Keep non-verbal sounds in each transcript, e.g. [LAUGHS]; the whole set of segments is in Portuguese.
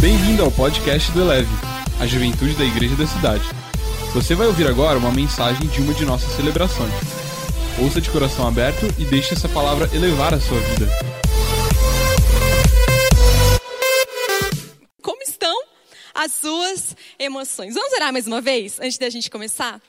Bem-vindo ao podcast do Eleve, a juventude da igreja da cidade. Você vai ouvir agora uma mensagem de uma de nossas celebrações. Ouça de coração aberto e deixe essa palavra elevar a sua vida. As suas emoções? Vamos orar mais uma vez, antes da gente começar?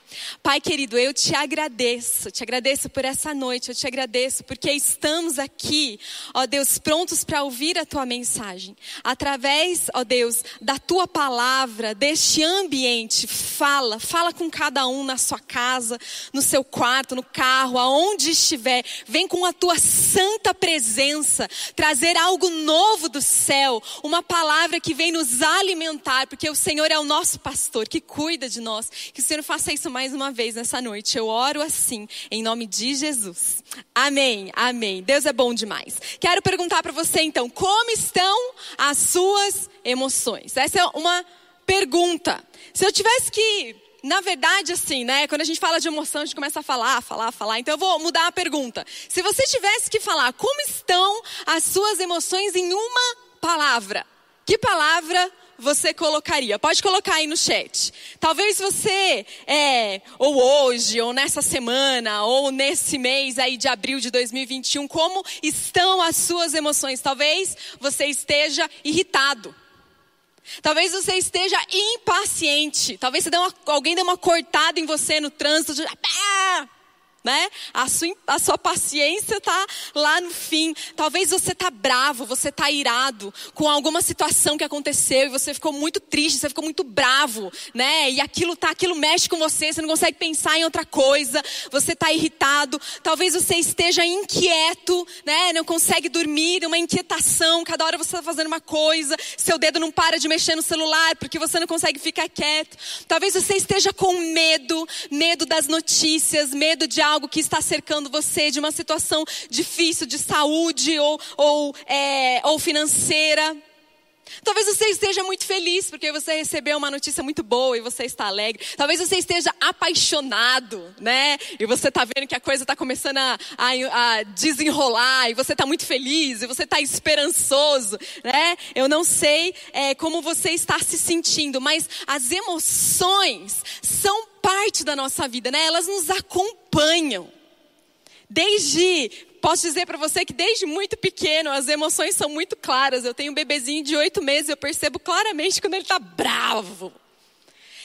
Pai querido, eu te agradeço, te agradeço por essa noite, eu te agradeço porque estamos aqui, ó Deus, prontos para ouvir a tua mensagem. Através, ó Deus, da tua palavra, deste ambiente, fala, fala com cada um na sua casa, no seu quarto, no carro, aonde estiver. Vem com a tua santa presença, trazer algo novo do céu, uma palavra que vem nos alimentar, porque o Senhor é o nosso pastor que cuida de nós. Que o Senhor faça isso mais uma vez nessa noite. Eu oro assim, em nome de Jesus. Amém, amém. Deus é bom demais. Quero perguntar para você então, como estão as suas emoções? Essa é uma pergunta. Se eu tivesse que na verdade, assim, né? Quando a gente fala de emoção, a gente começa a falar, falar, falar. Então eu vou mudar a pergunta. Se você tivesse que falar como estão as suas emoções em uma palavra, que palavra você colocaria? Pode colocar aí no chat. Talvez você, é, ou hoje, ou nessa semana, ou nesse mês aí de abril de 2021, como estão as suas emoções? Talvez você esteja irritado. Talvez você esteja impaciente. Talvez dê uma, alguém dê uma cortada em você no trânsito. De, ah! Né? A sua, a sua paciência está lá no fim. Talvez você está bravo, você está irado com alguma situação que aconteceu e você ficou muito triste, você ficou muito bravo, né? E aquilo tá, aquilo mexe com você, você não consegue pensar em outra coisa, você está irritado. Talvez você esteja inquieto, né? Não consegue dormir, uma inquietação. Cada hora você está fazendo uma coisa, seu dedo não para de mexer no celular porque você não consegue ficar quieto. Talvez você esteja com medo, medo das notícias, medo de algo que está cercando você, de uma situação difícil de saúde ou, ou, é, ou financeira. Talvez você esteja muito feliz porque você recebeu uma notícia muito boa e você está alegre. Talvez você esteja apaixonado, né? E você está vendo que a coisa está começando a, a, a, desenrolar e você está muito feliz e você está esperançoso, né? Eu não sei é, como você está se sentindo, mas as emoções são parte da nossa vida, né? Elas nos acompanham. Desde posso dizer para você que desde muito pequeno as emoções são muito claras. Eu tenho um bebezinho de oito meses, eu percebo claramente quando ele está bravo.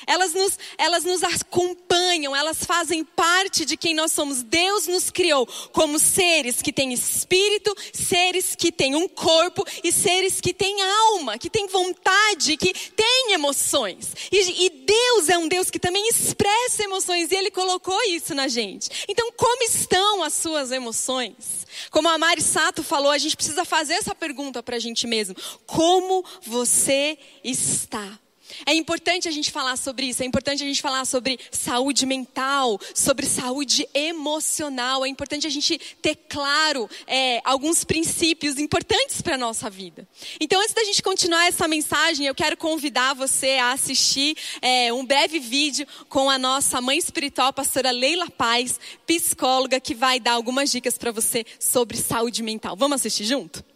Elas nos, elas nos acompanham, elas fazem parte de quem nós somos. Deus nos criou como seres que têm espírito, seres que têm um corpo e seres que têm alma, que têm vontade, que têm emoções. E, e Deus é um Deus que também expressa emoções e Ele colocou isso na gente. Então, como estão as suas emoções? Como a Mari Sato falou, a gente precisa fazer essa pergunta para a gente mesmo: como você está? É importante a gente falar sobre isso, é importante a gente falar sobre saúde mental, sobre saúde emocional. É importante a gente ter claro é, alguns princípios importantes para a nossa vida. Então, antes da gente continuar essa mensagem, eu quero convidar você a assistir é, um breve vídeo com a nossa mãe espiritual, pastora Leila Paz, psicóloga, que vai dar algumas dicas para você sobre saúde mental. Vamos assistir junto?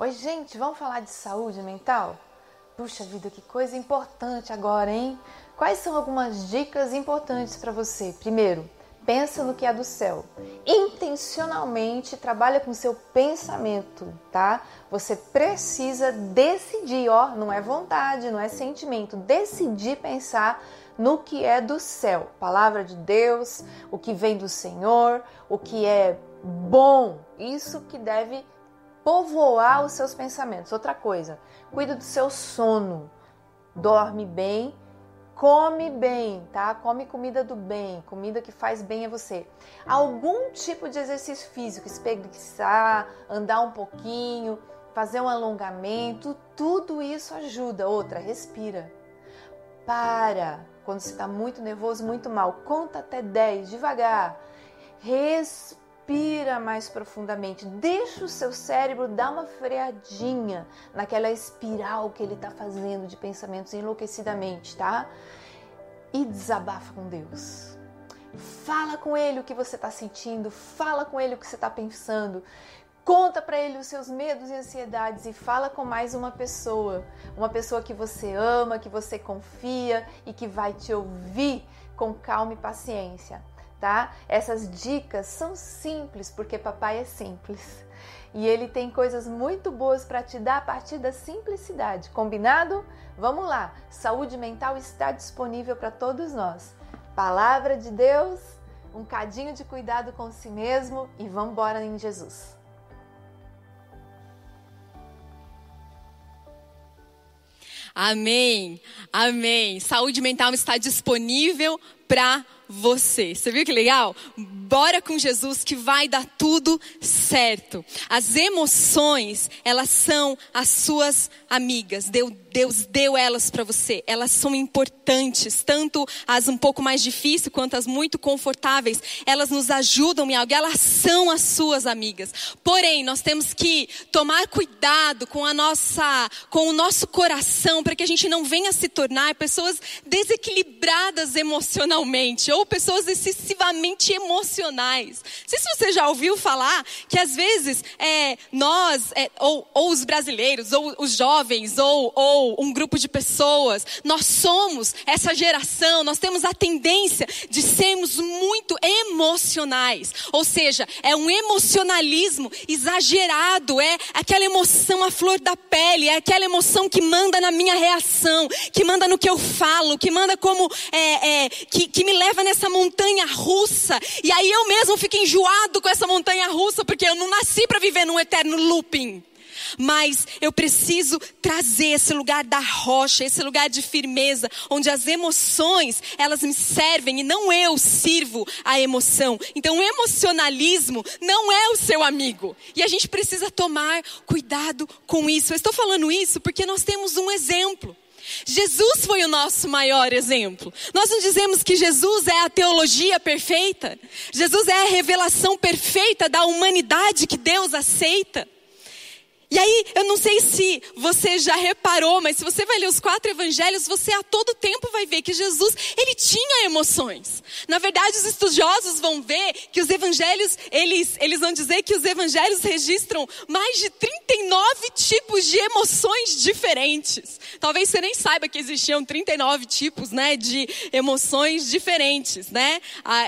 Oi, gente, vamos falar de saúde mental? Puxa vida, que coisa importante agora, hein? Quais são algumas dicas importantes para você? Primeiro, pensa no que é do céu. Intencionalmente trabalha com seu pensamento, tá? Você precisa decidir, ó, não é vontade, não é sentimento, decidir pensar no que é do céu. Palavra de Deus, o que vem do Senhor, o que é bom. Isso que deve povoar os seus pensamentos. Outra coisa, cuida do seu sono. Dorme bem, come bem, tá? Come comida do bem, comida que faz bem a você. Algum tipo de exercício físico, espreguiçar, andar um pouquinho, fazer um alongamento, tudo isso ajuda. Outra, respira. Para quando você está muito nervoso, muito mal. Conta até 10, devagar. Respira respira mais profundamente, deixa o seu cérebro dar uma freadinha naquela espiral que ele está fazendo de pensamentos enlouquecidamente, tá? E desabafa com Deus. Fala com Ele o que você está sentindo, fala com Ele o que você está pensando. Conta para ele os seus medos e ansiedades e fala com mais uma pessoa, uma pessoa que você ama, que você confia e que vai te ouvir com calma e paciência, tá? Essas dicas são simples porque papai é simples. E ele tem coisas muito boas para te dar a partir da simplicidade. Combinado? Vamos lá. Saúde mental está disponível para todos nós. Palavra de Deus, um cadinho de cuidado com si mesmo e vamos embora em Jesus. Amém. Amém. Saúde mental está disponível para você. Você viu que legal? Bora com Jesus que vai dar tudo certo. As emoções, elas são as suas amigas. Deus, Deus deu elas para você. Elas são importantes, tanto as um pouco mais difíceis quanto as muito confortáveis. Elas nos ajudam em algo. Elas são as suas amigas. Porém, nós temos que tomar cuidado com a nossa, com o nosso coração, para que a gente não venha se tornar pessoas desequilibradas emocionalmente ou pessoas excessivamente emocionais. Não sei se você já ouviu falar que às vezes é, nós, é, ou, ou, os brasileiros, ou os jovens, ou, ou um grupo de pessoas, nós somos essa geração, nós temos a tendência de sermos muito emocionais. Ou seja, é um emocionalismo exagerado, é aquela emoção à flor da pele, é aquela emoção que manda na minha reação, que manda no que eu falo, que manda como, é, é que, que me leva nessa montanha russa. E aí eu mesmo fico enjoado com essa montanha russa, porque eu não nasci para viver num eterno looping. Mas eu preciso trazer esse lugar da rocha, esse lugar de firmeza, onde as emoções, elas me servem e não eu sirvo a emoção. Então o emocionalismo não é o seu amigo. E a gente precisa tomar cuidado com isso. Eu estou falando isso porque nós temos um exemplo. Jesus foi o nosso maior exemplo. Nós não dizemos que Jesus é a teologia perfeita. Jesus é a revelação perfeita da humanidade que Deus aceita. E aí, eu não sei se você já reparou, mas se você vai ler os quatro evangelhos, você a todo tempo vai ver que Jesus, ele tinha emoções. Na verdade, os estudiosos vão ver que os evangelhos, eles, eles vão dizer que os evangelhos registram mais de 39 tipos de emoções diferentes. Talvez você nem saiba que existiam 39 tipos, né, de emoções diferentes, né?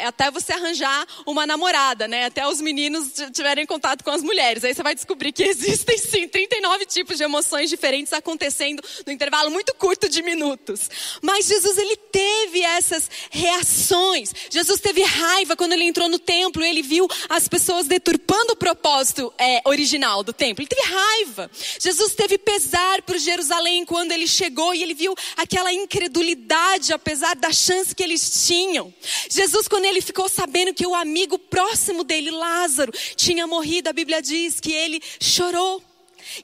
Até você arranjar uma namorada, né? Até os meninos tiverem contato com as mulheres. Aí você vai descobrir que [LAUGHS] existem sim 39 tipos de emoções diferentes acontecendo no intervalo muito curto de minutos. Mas Jesus ele teve essas reações. Jesus teve raiva quando ele entrou no templo, ele viu as pessoas deturpando o propósito é, original do templo. Ele teve raiva. Jesus teve pesar por Jerusalém quando ele chegou e ele viu aquela incredulidade apesar da chance que eles tinham. Jesus quando ele ficou sabendo que o amigo próximo dele, Lázaro, tinha morrido, a Bíblia diz que ele chorou.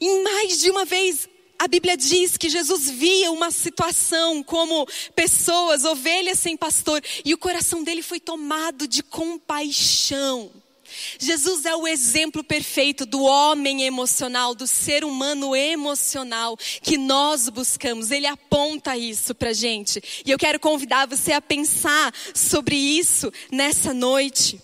E mais de uma vez a Bíblia diz que Jesus via uma situação como pessoas, ovelhas sem pastor, e o coração dele foi tomado de compaixão. Jesus é o exemplo perfeito do homem emocional, do ser humano emocional que nós buscamos. Ele aponta isso pra gente. E eu quero convidar você a pensar sobre isso nessa noite.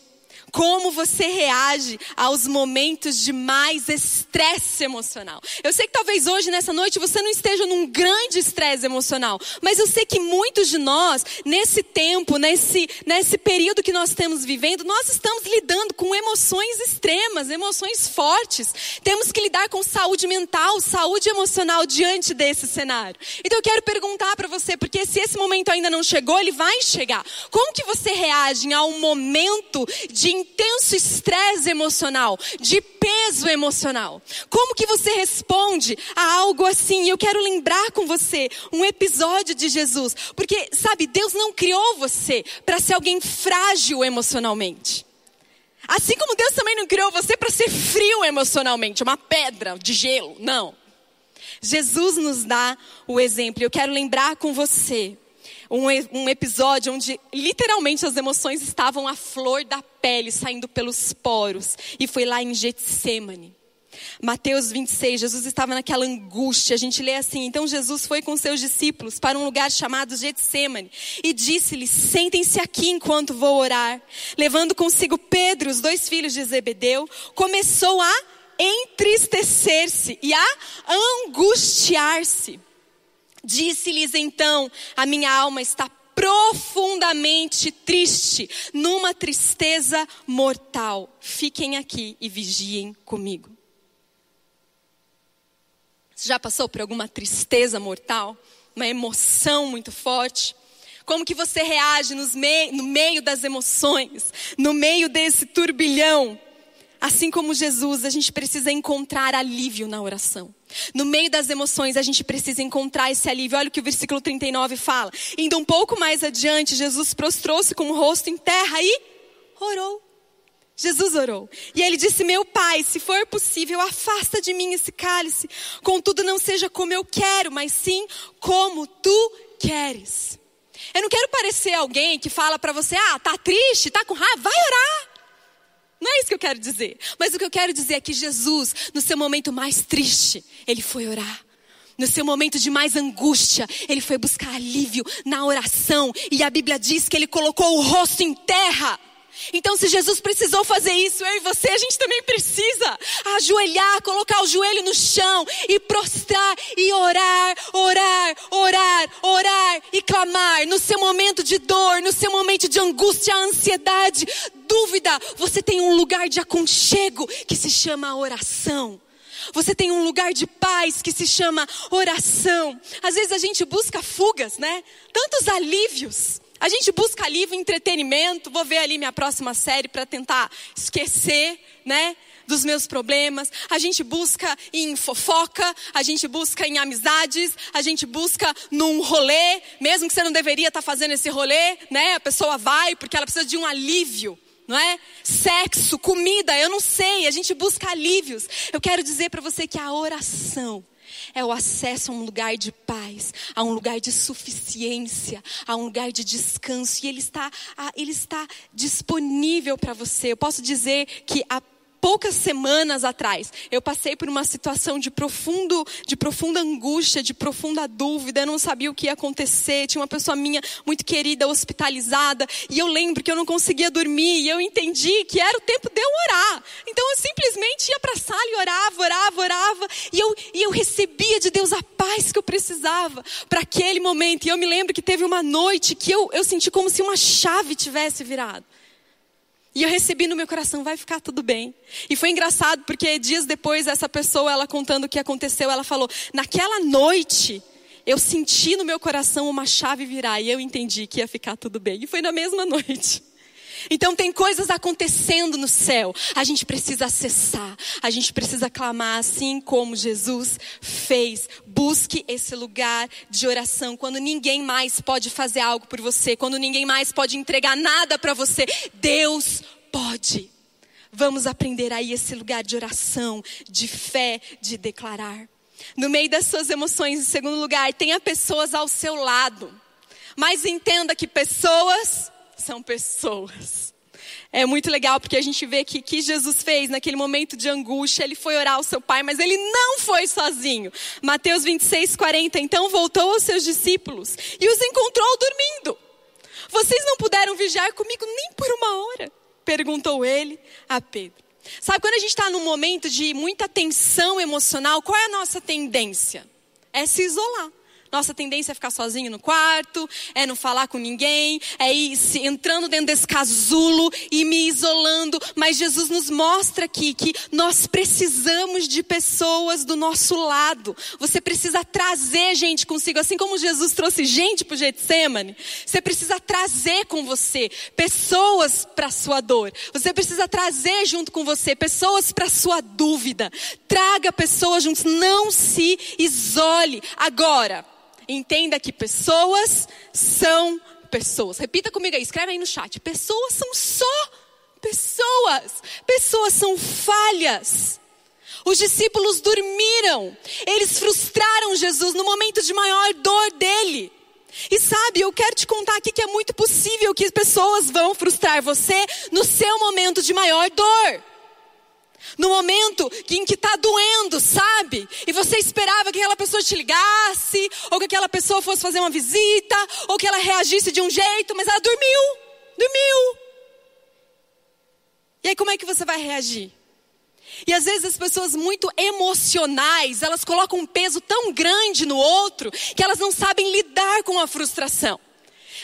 Como você reage aos momentos de mais estresse emocional? Eu sei que talvez hoje, nessa noite, você não esteja num grande estresse emocional, mas eu sei que muitos de nós, nesse tempo, nesse, nesse período que nós estamos vivendo, nós estamos lidando com emoções extremas, emoções fortes. Temos que lidar com saúde mental, saúde emocional diante desse cenário. Então eu quero perguntar para você, porque se esse momento ainda não chegou, ele vai chegar. Como que você reage a um momento de intenso estresse emocional, de peso emocional. Como que você responde a algo assim? Eu quero lembrar com você um episódio de Jesus, porque sabe, Deus não criou você para ser alguém frágil emocionalmente. Assim como Deus também não criou você para ser frio emocionalmente, uma pedra de gelo, não. Jesus nos dá o exemplo. Eu quero lembrar com você um, um episódio onde literalmente as emoções estavam à flor da pele, saindo pelos poros. E foi lá em Getsemane. Mateus 26, Jesus estava naquela angústia. A gente lê assim: Então Jesus foi com seus discípulos para um lugar chamado Getsemane e disse-lhes: Sentem-se aqui enquanto vou orar. Levando consigo Pedro, os dois filhos de Zebedeu, começou a entristecer-se e a angustiar-se. Disse-lhes então: A minha alma está profundamente triste, numa tristeza mortal. Fiquem aqui e vigiem comigo. Você já passou por alguma tristeza mortal? Uma emoção muito forte? Como que você reage no meio das emoções, no meio desse turbilhão? Assim como Jesus, a gente precisa encontrar alívio na oração. No meio das emoções, a gente precisa encontrar esse alívio. Olha o que o versículo 39 fala. Indo um pouco mais adiante, Jesus prostrou-se com o rosto em terra e orou. Jesus orou. E ele disse: Meu pai, se for possível, afasta de mim esse cálice. Contudo, não seja como eu quero, mas sim como tu queres. Eu não quero parecer alguém que fala para você: Ah, tá triste, tá com raiva, vai orar. Não é isso que eu quero dizer. Mas o que eu quero dizer é que Jesus, no seu momento mais triste, ele foi orar. No seu momento de mais angústia, ele foi buscar alívio na oração. E a Bíblia diz que ele colocou o rosto em terra. Então, se Jesus precisou fazer isso, eu e você, a gente também precisa ajoelhar, colocar o joelho no chão e prostrar e orar, orar, orar, orar e clamar. No seu momento de dor, no seu momento de angústia, ansiedade, dúvida, você tem um lugar de aconchego que se chama oração. Você tem um lugar de paz que se chama oração. Às vezes a gente busca fugas, né? Tantos alívios. A gente busca alívio, entretenimento, vou ver ali minha próxima série para tentar esquecer, né? Dos meus problemas, a gente busca em fofoca, a gente busca em amizades, a gente busca num rolê, mesmo que você não deveria estar tá fazendo esse rolê, né? A pessoa vai porque ela precisa de um alívio não é? Sexo, comida, eu não sei, a gente busca alívios. Eu quero dizer para você que a oração é o acesso a um lugar de paz, a um lugar de suficiência, a um lugar de descanso. E ele está, ele está disponível para você. Eu posso dizer que a poucas semanas atrás, eu passei por uma situação de profundo, de profunda angústia, de profunda dúvida, eu não sabia o que ia acontecer, tinha uma pessoa minha muito querida hospitalizada, e eu lembro que eu não conseguia dormir, e eu entendi que era o tempo de eu orar. Então eu simplesmente ia para a sala e orava, orava, orava, e eu, e eu recebia de Deus a paz que eu precisava para aquele momento. E eu me lembro que teve uma noite que eu, eu senti como se uma chave tivesse virado. E eu recebi no meu coração, vai ficar tudo bem. E foi engraçado porque dias depois essa pessoa, ela contando o que aconteceu, ela falou: "Naquela noite, eu senti no meu coração uma chave virar e eu entendi que ia ficar tudo bem". E foi na mesma [LAUGHS] noite. Então tem coisas acontecendo no céu. A gente precisa acessar, a gente precisa clamar assim como Jesus fez. Busque esse lugar de oração quando ninguém mais pode fazer algo por você, quando ninguém mais pode entregar nada para você. Deus pode. Vamos aprender aí esse lugar de oração, de fé, de declarar. No meio das suas emoções, em segundo lugar, tenha pessoas ao seu lado. Mas entenda que pessoas são pessoas. É muito legal porque a gente vê que que Jesus fez naquele momento de angústia, ele foi orar ao seu pai, mas ele não foi sozinho. Mateus 26, 40. Então voltou aos seus discípulos e os encontrou dormindo. Vocês não puderam vigiar comigo nem por uma hora? Perguntou ele a Pedro. Sabe quando a gente está num momento de muita tensão emocional, qual é a nossa tendência? É se isolar. Nossa tendência é ficar sozinho no quarto, é não falar com ninguém, é ir entrando dentro desse casulo e me isolando. Mas Jesus nos mostra aqui que nós precisamos de pessoas do nosso lado. Você precisa trazer gente consigo, assim como Jesus trouxe gente para o Getsemane. Você precisa trazer com você pessoas para sua dor. Você precisa trazer junto com você pessoas para sua dúvida. Traga pessoas juntos. Não se isole. Agora. Entenda que pessoas são pessoas. Repita comigo aí, escreve aí no chat. Pessoas são só pessoas. Pessoas são falhas. Os discípulos dormiram. Eles frustraram Jesus no momento de maior dor dele. E sabe, eu quero te contar aqui que é muito possível que pessoas vão frustrar você no seu momento de maior dor. No momento em que está doendo, sabe? E você esperava que aquela pessoa te ligasse, ou que aquela pessoa fosse fazer uma visita, ou que ela reagisse de um jeito, mas ela dormiu. Dormiu. E aí como é que você vai reagir? E às vezes as pessoas muito emocionais, elas colocam um peso tão grande no outro que elas não sabem lidar com a frustração.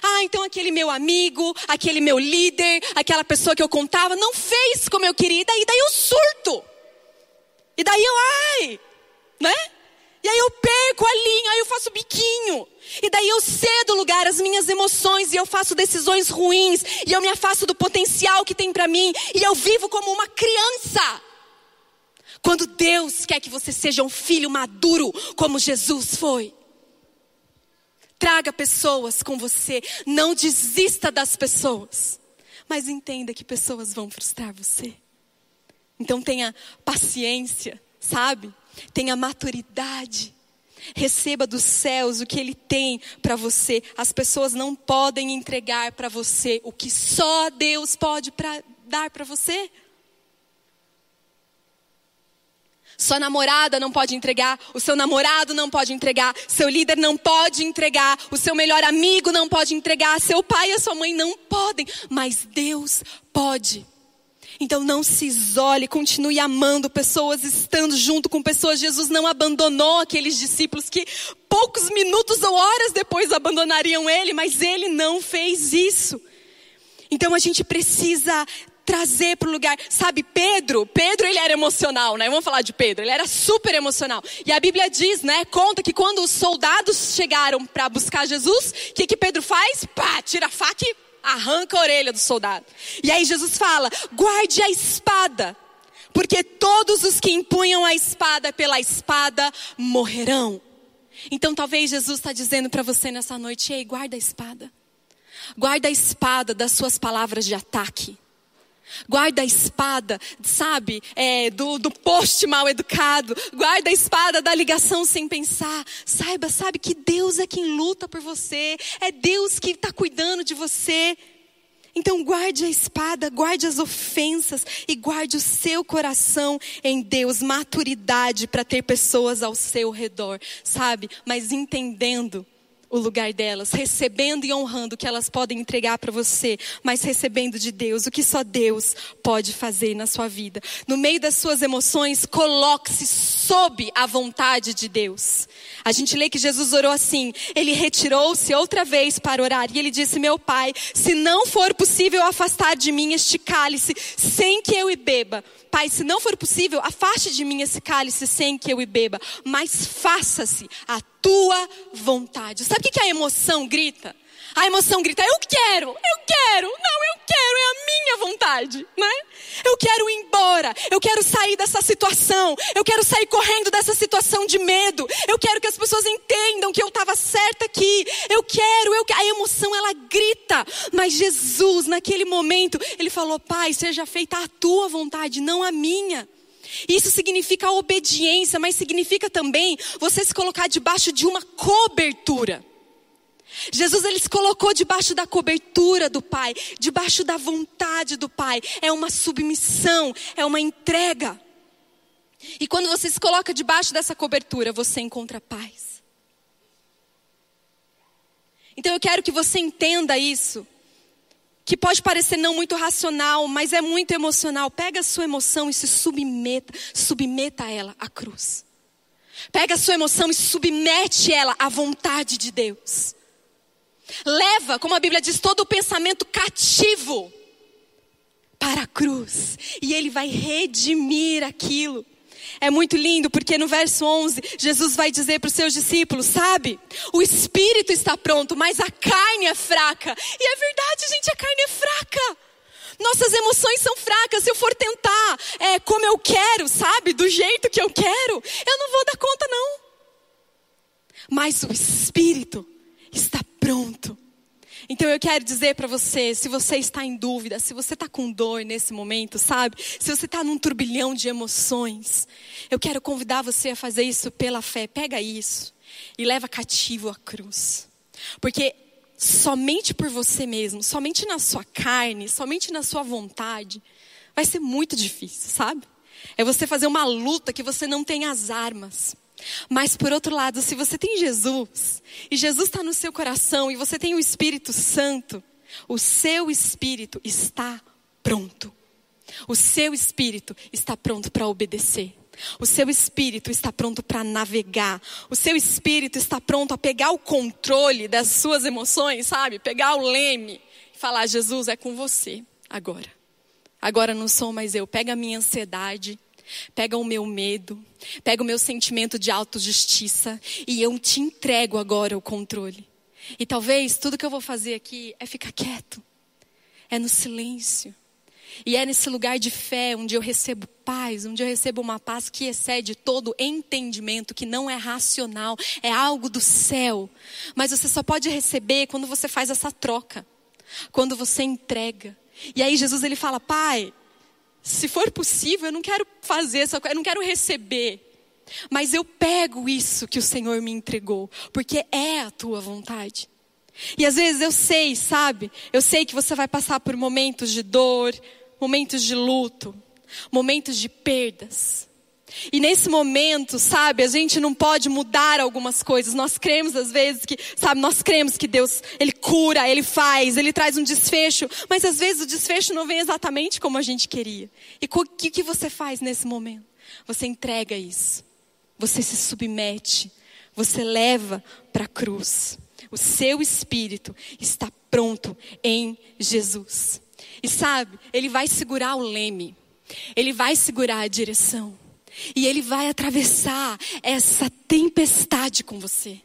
Ah, então aquele meu amigo, aquele meu líder, aquela pessoa que eu contava não fez como eu queria, e daí, daí eu surto. E daí eu, ai, né? E aí eu perco a linha, aí eu faço biquinho. E daí eu cedo lugar às minhas emoções e eu faço decisões ruins e eu me afasto do potencial que tem para mim e eu vivo como uma criança. Quando Deus quer que você seja um filho maduro como Jesus foi. Traga pessoas com você, não desista das pessoas. Mas entenda que pessoas vão frustrar você. Então tenha paciência, sabe? Tenha maturidade. Receba dos céus o que Ele tem para você. As pessoas não podem entregar para você o que só Deus pode pra, dar para você. Sua namorada não pode entregar, o seu namorado não pode entregar, seu líder não pode entregar, o seu melhor amigo não pode entregar, seu pai e a sua mãe não podem, mas Deus pode. Então não se isole, continue amando pessoas, estando junto com pessoas. Jesus não abandonou aqueles discípulos que poucos minutos ou horas depois abandonariam ele, mas ele não fez isso. Então a gente precisa trazer para o lugar. Sabe, Pedro, Pedro ele era emocional, né? Vamos falar de Pedro, ele era super emocional. E a Bíblia diz, né, conta que quando os soldados chegaram para buscar Jesus, o que, que Pedro faz? Pá, tira a faca e arranca a orelha do soldado. E aí Jesus fala: guarde a espada, porque todos os que empunham a espada pela espada morrerão. Então talvez Jesus está dizendo para você nessa noite: ei, guarda a espada. Guarda a espada das suas palavras de ataque. Guarda a espada, sabe, é, do, do poste mal educado. Guarda a espada da ligação sem pensar. Saiba, sabe, que Deus é quem luta por você. É Deus que está cuidando de você. Então guarde a espada, guarde as ofensas e guarde o seu coração em Deus, maturidade para ter pessoas ao seu redor, sabe? Mas entendendo o lugar delas, recebendo e honrando o que elas podem entregar para você, mas recebendo de Deus o que só Deus pode fazer na sua vida. No meio das suas emoções, coloque-se sob a vontade de Deus. A gente lê que Jesus orou assim: ele retirou-se outra vez para orar e ele disse: Meu pai, se não for possível afastar de mim este cálice sem que eu e beba, Pai, se não for possível, afaste de mim esse cálice sem que eu e beba, mas faça-se a tua vontade. Sabe o que a emoção grita? A emoção grita: Eu quero, eu quero, não, eu quero, é a minha vontade, né? Eu quero ir embora, eu quero sair dessa situação, eu quero sair correndo dessa situação de medo, eu quero que as pessoas entendam que eu estava certa aqui, eu quero, eu a emoção ela grita, mas Jesus, naquele momento, ele falou: Pai, seja feita a tua vontade, não a minha. Isso significa obediência, mas significa também você se colocar debaixo de uma cobertura. Jesus ele se colocou debaixo da cobertura do Pai, debaixo da vontade do Pai. É uma submissão, é uma entrega. E quando você se coloca debaixo dessa cobertura, você encontra paz. Então eu quero que você entenda isso. Que pode parecer não muito racional, mas é muito emocional. Pega a sua emoção e se submeta, submeta ela à cruz. Pega a sua emoção e submete ela à vontade de Deus. Leva, como a Bíblia diz, todo o pensamento cativo para a cruz. E ele vai redimir aquilo. É muito lindo porque no verso 11, Jesus vai dizer para os seus discípulos: Sabe, o espírito está pronto, mas a carne é fraca. E é verdade, gente, a carne é fraca. Nossas emoções são fracas. Se eu for tentar é, como eu quero, sabe, do jeito que eu quero, eu não vou dar conta, não. Mas o espírito está pronto. Então eu quero dizer para você, se você está em dúvida, se você está com dor nesse momento, sabe? Se você está num turbilhão de emoções, eu quero convidar você a fazer isso pela fé. Pega isso e leva cativo a cruz. Porque somente por você mesmo, somente na sua carne, somente na sua vontade, vai ser muito difícil, sabe? É você fazer uma luta que você não tem as armas. Mas por outro lado, se você tem Jesus, e Jesus está no seu coração, e você tem o Espírito Santo, o seu espírito está pronto. O seu espírito está pronto para obedecer. O seu espírito está pronto para navegar. O seu espírito está pronto a pegar o controle das suas emoções, sabe? Pegar o leme e falar: Jesus, é com você agora. Agora não sou mais eu. Pega a minha ansiedade, pega o meu medo, pega o meu sentimento de autojustiça e eu te entrego agora o controle. E talvez tudo que eu vou fazer aqui é ficar quieto, é no silêncio. E é nesse lugar de fé onde eu recebo paz, onde eu recebo uma paz que excede todo entendimento, que não é racional, é algo do céu. Mas você só pode receber quando você faz essa troca, quando você entrega. E aí Jesus ele fala: Pai, se for possível, eu não quero fazer essa coisa, eu não quero receber. Mas eu pego isso que o Senhor me entregou, porque é a tua vontade. E às vezes eu sei, sabe? Eu sei que você vai passar por momentos de dor, momentos de luto, momentos de perdas. E nesse momento, sabe, a gente não pode mudar algumas coisas. Nós cremos às vezes que, sabe, nós cremos que Deus, ele cura, ele faz, ele traz um desfecho, mas às vezes o desfecho não vem exatamente como a gente queria. E o que, que você faz nesse momento? Você entrega isso. Você se submete. Você leva para a cruz. O seu espírito está pronto em Jesus. E sabe, ele vai segurar o leme. Ele vai segurar a direção. E ele vai atravessar essa tempestade com você.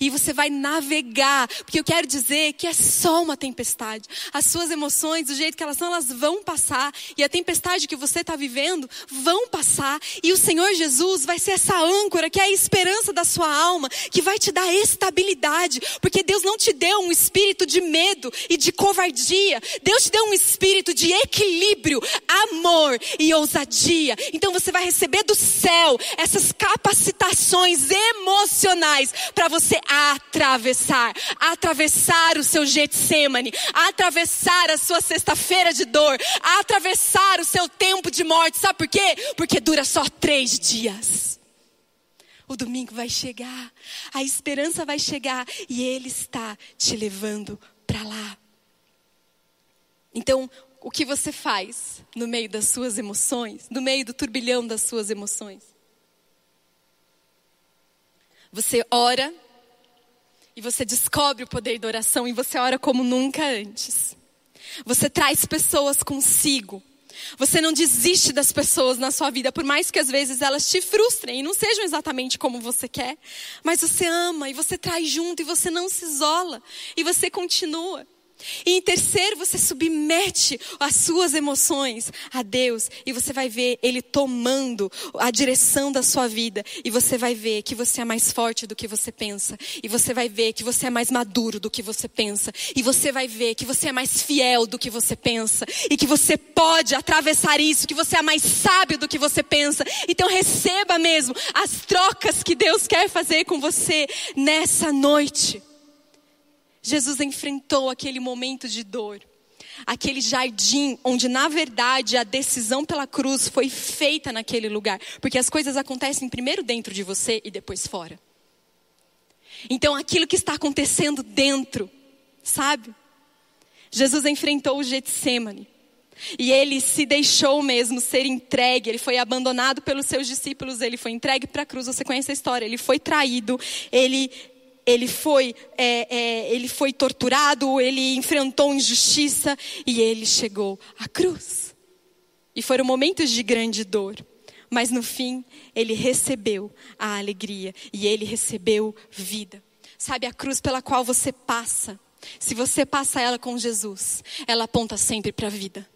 E você vai navegar, porque eu quero dizer que é só uma tempestade. As suas emoções, do jeito que elas são, elas vão passar. E a tempestade que você está vivendo vão passar. E o Senhor Jesus vai ser essa âncora, que é a esperança da sua alma, que vai te dar estabilidade. Porque Deus não te deu um espírito de medo e de covardia. Deus te deu um espírito de equilíbrio, amor e ousadia. Então você vai receber do céu essas capacitações emocionais para você você atravessar, atravessar o seu Getsemane, atravessar a sua sexta-feira de dor, atravessar o seu tempo de morte. Sabe por quê? Porque dura só três dias. O domingo vai chegar, a esperança vai chegar e Ele está te levando para lá. Então, o que você faz no meio das suas emoções, no meio do turbilhão das suas emoções? Você ora e você descobre o poder da oração e você ora como nunca antes. Você traz pessoas consigo. Você não desiste das pessoas na sua vida, por mais que às vezes elas te frustrem e não sejam exatamente como você quer. Mas você ama e você traz junto e você não se isola e você continua. E em terceiro, você submete as suas emoções a Deus e você vai ver Ele tomando a direção da sua vida. E você vai ver que você é mais forte do que você pensa. E você vai ver que você é mais maduro do que você pensa. E você vai ver que você é mais fiel do que você pensa. E que você pode atravessar isso, que você é mais sábio do que você pensa. Então receba mesmo as trocas que Deus quer fazer com você nessa noite. Jesus enfrentou aquele momento de dor, aquele jardim onde, na verdade, a decisão pela cruz foi feita naquele lugar, porque as coisas acontecem primeiro dentro de você e depois fora. Então, aquilo que está acontecendo dentro, sabe? Jesus enfrentou o Getsemane. E ele se deixou mesmo ser entregue, ele foi abandonado pelos seus discípulos, ele foi entregue para a cruz. Você conhece a história? Ele foi traído, ele ele foi, é, é, ele foi torturado, ele enfrentou injustiça e ele chegou à cruz. E foram momentos de grande dor, mas no fim ele recebeu a alegria e ele recebeu vida. Sabe a cruz pela qual você passa? Se você passa ela com Jesus, ela aponta sempre para a vida.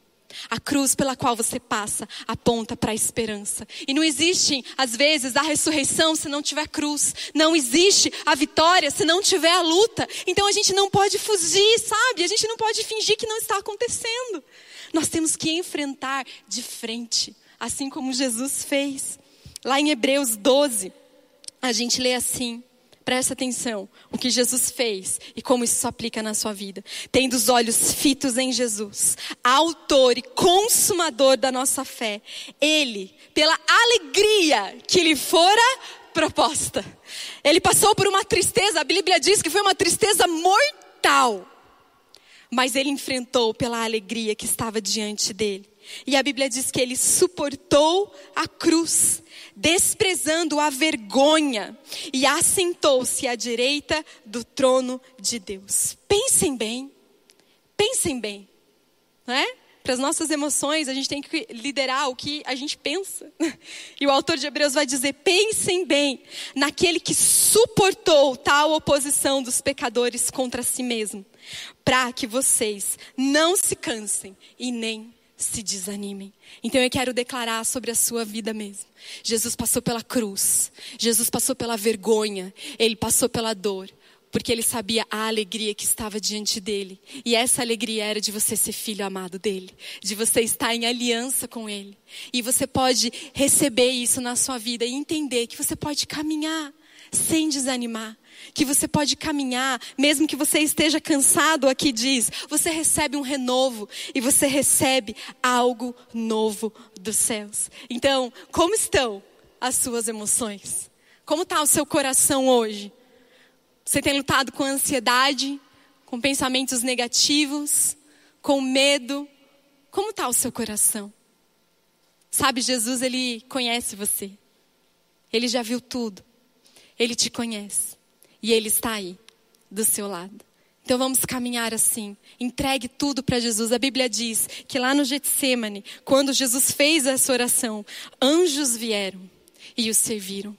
A cruz pela qual você passa aponta para a esperança. E não existe, às vezes, a ressurreição se não tiver cruz. Não existe a vitória se não tiver a luta. Então a gente não pode fugir, sabe? A gente não pode fingir que não está acontecendo. Nós temos que enfrentar de frente, assim como Jesus fez. Lá em Hebreus 12, a gente lê assim: Presta atenção o que Jesus fez e como isso se aplica na sua vida. Tendo os olhos fitos em Jesus, autor e consumador da nossa fé, ele, pela alegria que lhe fora proposta, ele passou por uma tristeza, a Bíblia diz que foi uma tristeza mortal, mas ele enfrentou pela alegria que estava diante dele. E a Bíblia diz que ele suportou a cruz, desprezando a vergonha, e assentou-se à direita do trono de Deus. Pensem bem, pensem bem, não é? Para as nossas emoções, a gente tem que liderar o que a gente pensa. [LAUGHS] E o autor de Hebreus vai dizer: pensem bem naquele que suportou tal oposição dos pecadores contra si mesmo, para que vocês não se cansem e nem se desanimem. Então eu quero declarar sobre a sua vida mesmo. Jesus passou pela cruz, Jesus passou pela vergonha, ele passou pela dor, porque ele sabia a alegria que estava diante dele. E essa alegria era de você ser filho amado dele, de você estar em aliança com ele. E você pode receber isso na sua vida e entender que você pode caminhar sem desanimar. Que você pode caminhar, mesmo que você esteja cansado, aqui diz, você recebe um renovo e você recebe algo novo dos céus. Então, como estão as suas emoções? Como está o seu coração hoje? Você tem lutado com ansiedade, com pensamentos negativos, com medo? Como está o seu coração? Sabe, Jesus, ele conhece você. Ele já viu tudo. Ele te conhece. E ele está aí, do seu lado. Então vamos caminhar assim. Entregue tudo para Jesus. A Bíblia diz que lá no Getsemane, quando Jesus fez essa oração, anjos vieram e o serviram.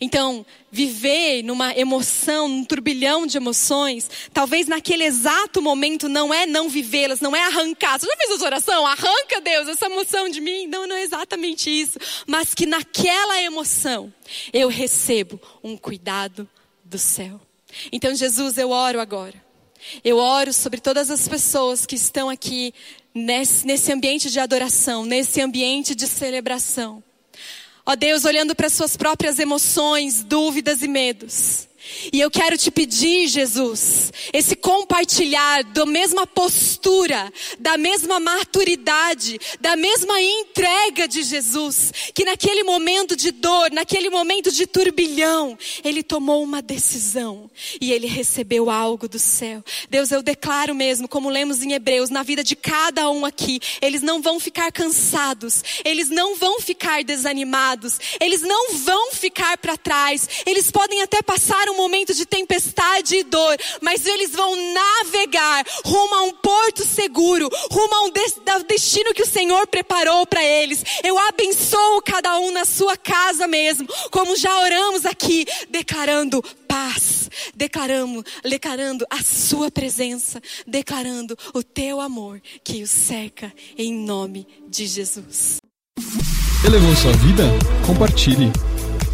Então, viver numa emoção, num turbilhão de emoções, talvez naquele exato momento não é não vivê-las, não é arrancar. Você já fez essa oração? Arranca, Deus, essa emoção de mim? Não, não é exatamente isso. Mas que naquela emoção eu recebo um cuidado do céu. Então, Jesus, eu oro agora. Eu oro sobre todas as pessoas que estão aqui nesse, nesse ambiente de adoração, nesse ambiente de celebração. Ó Deus, olhando para suas próprias emoções, dúvidas e medos. E eu quero te pedir, Jesus, esse compartilhar da mesma postura, da mesma maturidade, da mesma entrega de Jesus, que naquele momento de dor, naquele momento de turbilhão, ele tomou uma decisão e ele recebeu algo do céu. Deus, eu declaro mesmo, como lemos em Hebreus, na vida de cada um aqui, eles não vão ficar cansados, eles não vão ficar desanimados, eles não vão ficar para trás, eles podem até passar um momento de tempestade e dor, mas eles vão navegar rumo a um porto seguro, rumo a um destino que o Senhor preparou para eles. Eu abençoo cada um na sua casa mesmo, como já oramos aqui, declarando paz, declarando, declarando a sua presença, declarando o teu amor que o seca em nome de Jesus. Elevou sua vida? Compartilhe.